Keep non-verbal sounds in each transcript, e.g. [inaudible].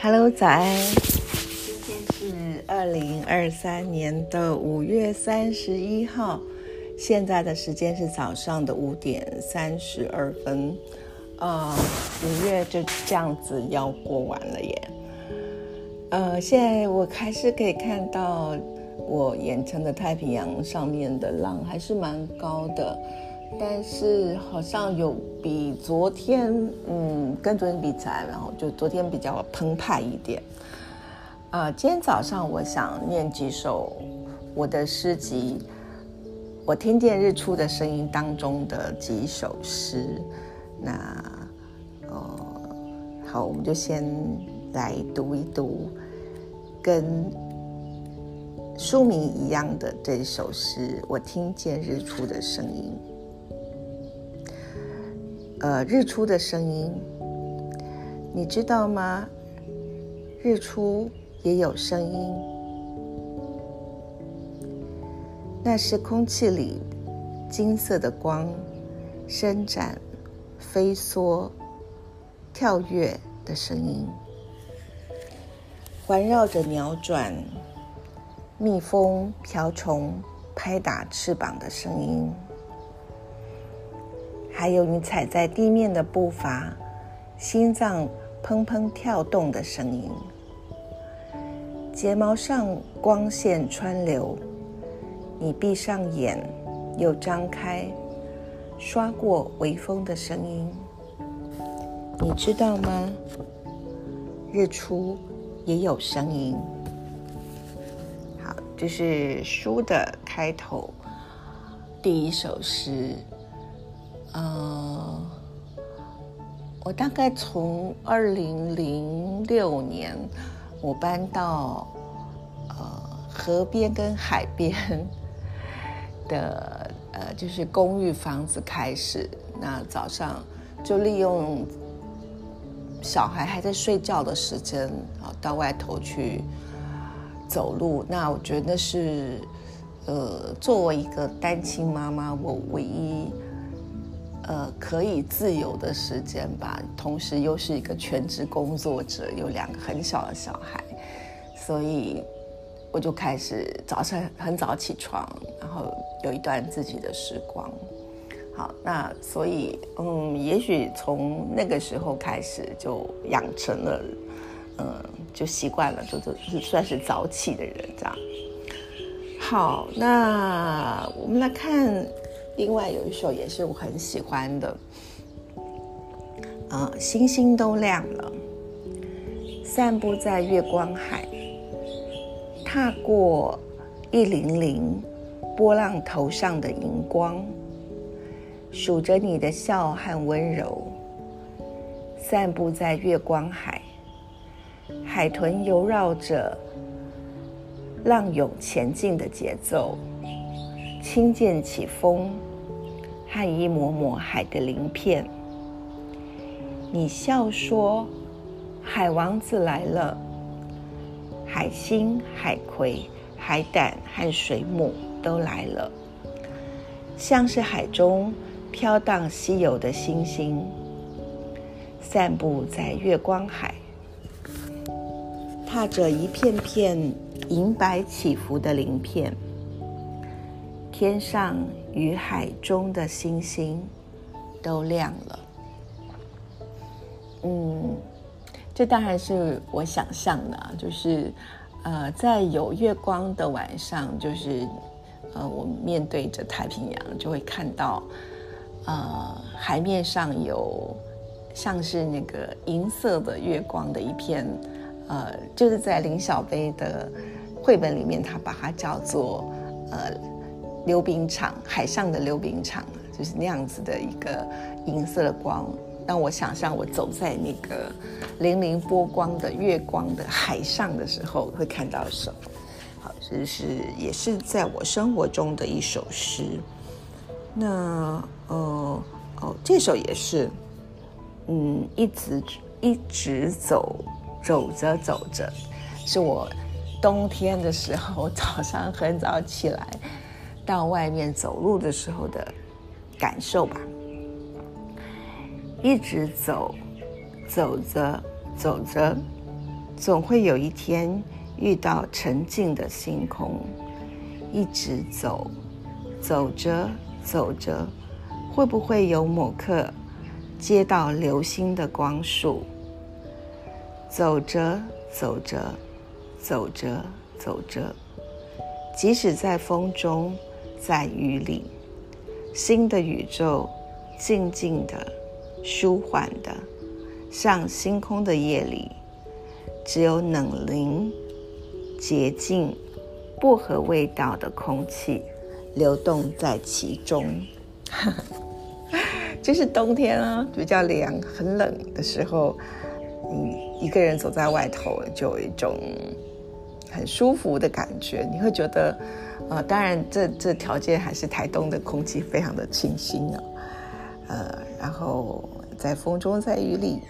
Hello，早安！今天是二零二三年的五月三十一号，现在的时间是早上的五点三十二分。呃，五月就这样子要过完了耶。呃，现在我还是可以看到我眼前的太平洋上面的浪还是蛮高的。但是好像有比昨天，嗯，跟昨天比起来，然后就昨天比较澎湃一点。呃，今天早上我想念几首我的诗集，我听见日出的声音当中的几首诗。那，呃，好，我们就先来读一读，跟书名一样的这首诗。我听见日出的声音。呃，日出的声音，你知道吗？日出也有声音，那是空气里金色的光伸展、飞梭、跳跃的声音，环绕着鸟转、蜜蜂、瓢虫拍打翅膀的声音。还有你踩在地面的步伐，心脏砰砰跳动的声音，睫毛上光线穿流，你闭上眼又张开，刷过微风的声音，你知道吗？日出也有声音。好，这是书的开头，第一首诗。呃，我大概从二零零六年我搬到呃河边跟海边的呃就是公寓房子开始，那早上就利用小孩还在睡觉的时间啊到外头去走路。那我觉得是呃作为一个单亲妈妈，我唯一。呃，可以自由的时间吧，同时又是一个全职工作者，有两个很小的小孩，所以我就开始早上很早起床，然后有一段自己的时光。好，那所以嗯，也许从那个时候开始就养成了，嗯，就习惯了，就就算是早起的人这样。好，那我们来看。另外有一首也是我很喜欢的，呃，星星都亮了，散步在月光海，踏过一零零波浪头上的荧光，数着你的笑和温柔，散步在月光海，海豚游绕着浪涌前进的节奏，轻剑起风。和一抹抹海的鳞片，你笑说：“海王子来了。”海星、海葵、海胆和水母都来了，像是海中飘荡稀有的星星，散步在月光海，踏着一片片银白起伏的鳞片。天上与海中的星星都亮了。嗯，这当然是我想象的，就是呃，在有月光的晚上，就是呃，我面对着太平洋，就会看到呃，海面上有像是那个银色的月光的一片，呃，就是在林小飞的绘本里面，他把它叫做呃。溜冰场，海上的溜冰场，就是那样子的一个银色的光，让我想象我走在那个粼粼波光的月光的海上的时候，会看到什么？好，这是也是在我生活中的一首诗。那呃哦，这首也是，嗯，一直一直走，走着走着，是我冬天的时候早上很早起来。到外面走路的时候的感受吧，一直走，走着走着，总会有一天遇到沉静的星空，一直走，走着走着，会不会有某刻接到流星的光束？走着走着，走着走着，即使在风中，在雨里，新的宇宙，静静的，舒缓的，像星空的夜里。只有冷凝、洁净、薄荷味道的空气流动在其中。[laughs] 就是冬天啊，比较凉、很冷的时候，你一个人走在外头，就有一种很舒服的感觉。你会觉得，呃，当然这这条件还是台东的空气非常的清新啊，呃，然后在风中，在雨里，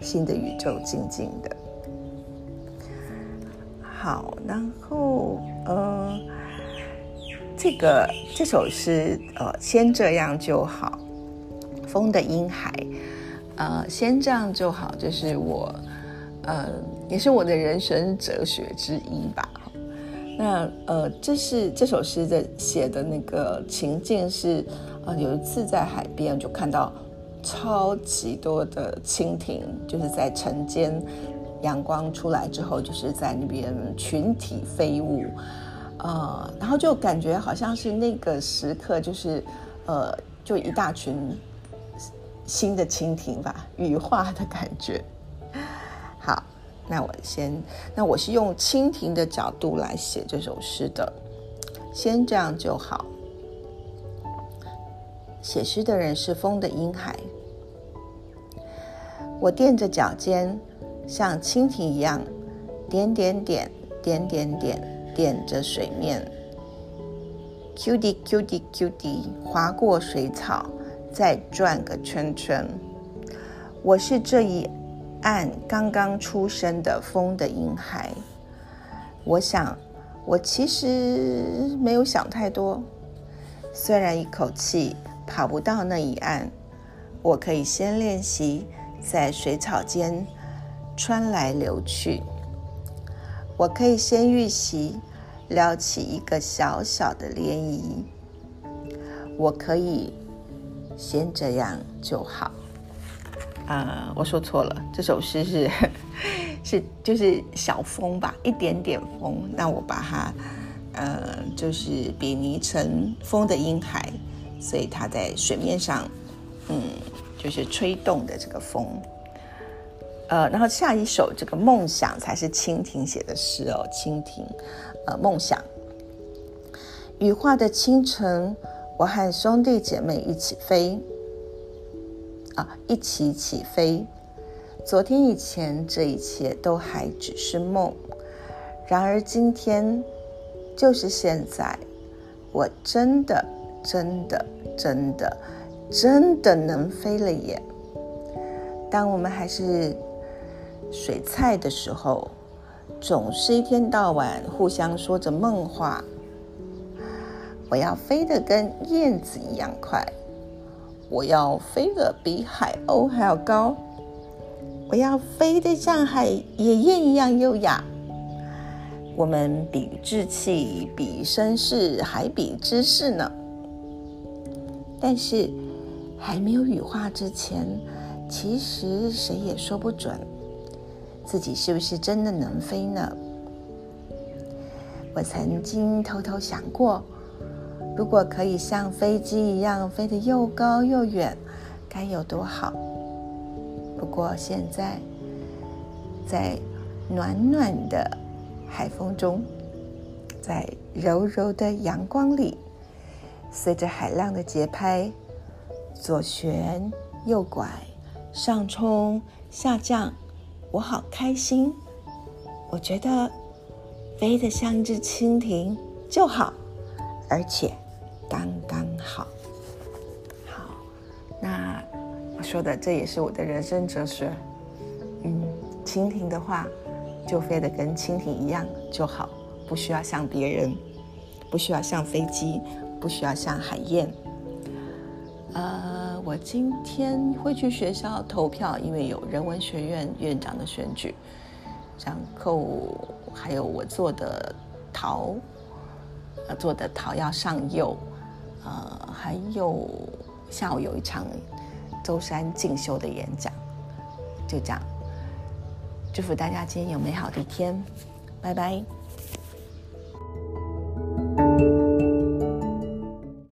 新的宇宙静静的。好，然后呃，这个这首诗呃，先这样就好。风的婴孩，呃，先这样就好，就是我呃，也是我的人生哲学之一吧。那呃，这是这首诗的写的那个情境是呃，有一次在海边就看到超级多的蜻蜓，就是在晨间。阳光出来之后，就是在那边群体飞舞，呃，然后就感觉好像是那个时刻，就是呃，就一大群新的蜻蜓吧，羽化的感觉。好，那我先，那我是用蜻蜓的角度来写这首诗的，先这样就好。写诗的人是风的婴孩，我垫着脚尖。像蜻蜓一样，点点点，点点点，点着水面。Q 滴 Q 滴 Q 滴，划过水草，再转个圈圈。我是这一岸刚刚出生的风的婴孩。我想，我其实没有想太多。虽然一口气跑不到那一岸，我可以先练习在水草间。穿来流去，我可以先预习撩起一个小小的涟漪。我可以先这样就好。啊，我说错了，这首诗是 [laughs] 是就是小风吧，一点点风。那我把它呃，就是比拟成风的婴孩，所以它在水面上，嗯，就是吹动的这个风。呃，然后下一首这个梦想才是蜻蜓写的诗哦，蜻蜓，呃，梦想。羽化的清晨，我和兄弟姐妹一起飞，啊，一起起飞。昨天以前，这一切都还只是梦，然而今天，就是现在，我真的，真的，真的，真的能飞了耶！当我们还是。水菜的时候，总是一天到晚互相说着梦话。我要飞得跟燕子一样快，我要飞得比海鸥还要高，我要飞得像海野燕一样优雅。我们比志气，比身世，还比知识呢。但是还没有羽化之前，其实谁也说不准。自己是不是真的能飞呢？我曾经偷偷想过，如果可以像飞机一样飞得又高又远，该有多好。不过现在，在暖暖的海风中，在柔柔的阳光里，随着海浪的节拍，左旋右拐，上冲下降。我好开心，我觉得飞得像一只蜻蜓就好，而且刚刚好。好，那我说的这也是我的人生哲学。嗯，蜻蜓的话就飞得跟蜻蜓一样就好，不需要像别人，不需要像飞机，不需要像海燕。呃。我今天会去学校投票，因为有人文学院院长的选举。然后还有我做的陶，呃，做的陶要上釉，呃，还有下午有一场舟山进修的演讲，就这样。祝福大家今天有美好的一天，拜拜。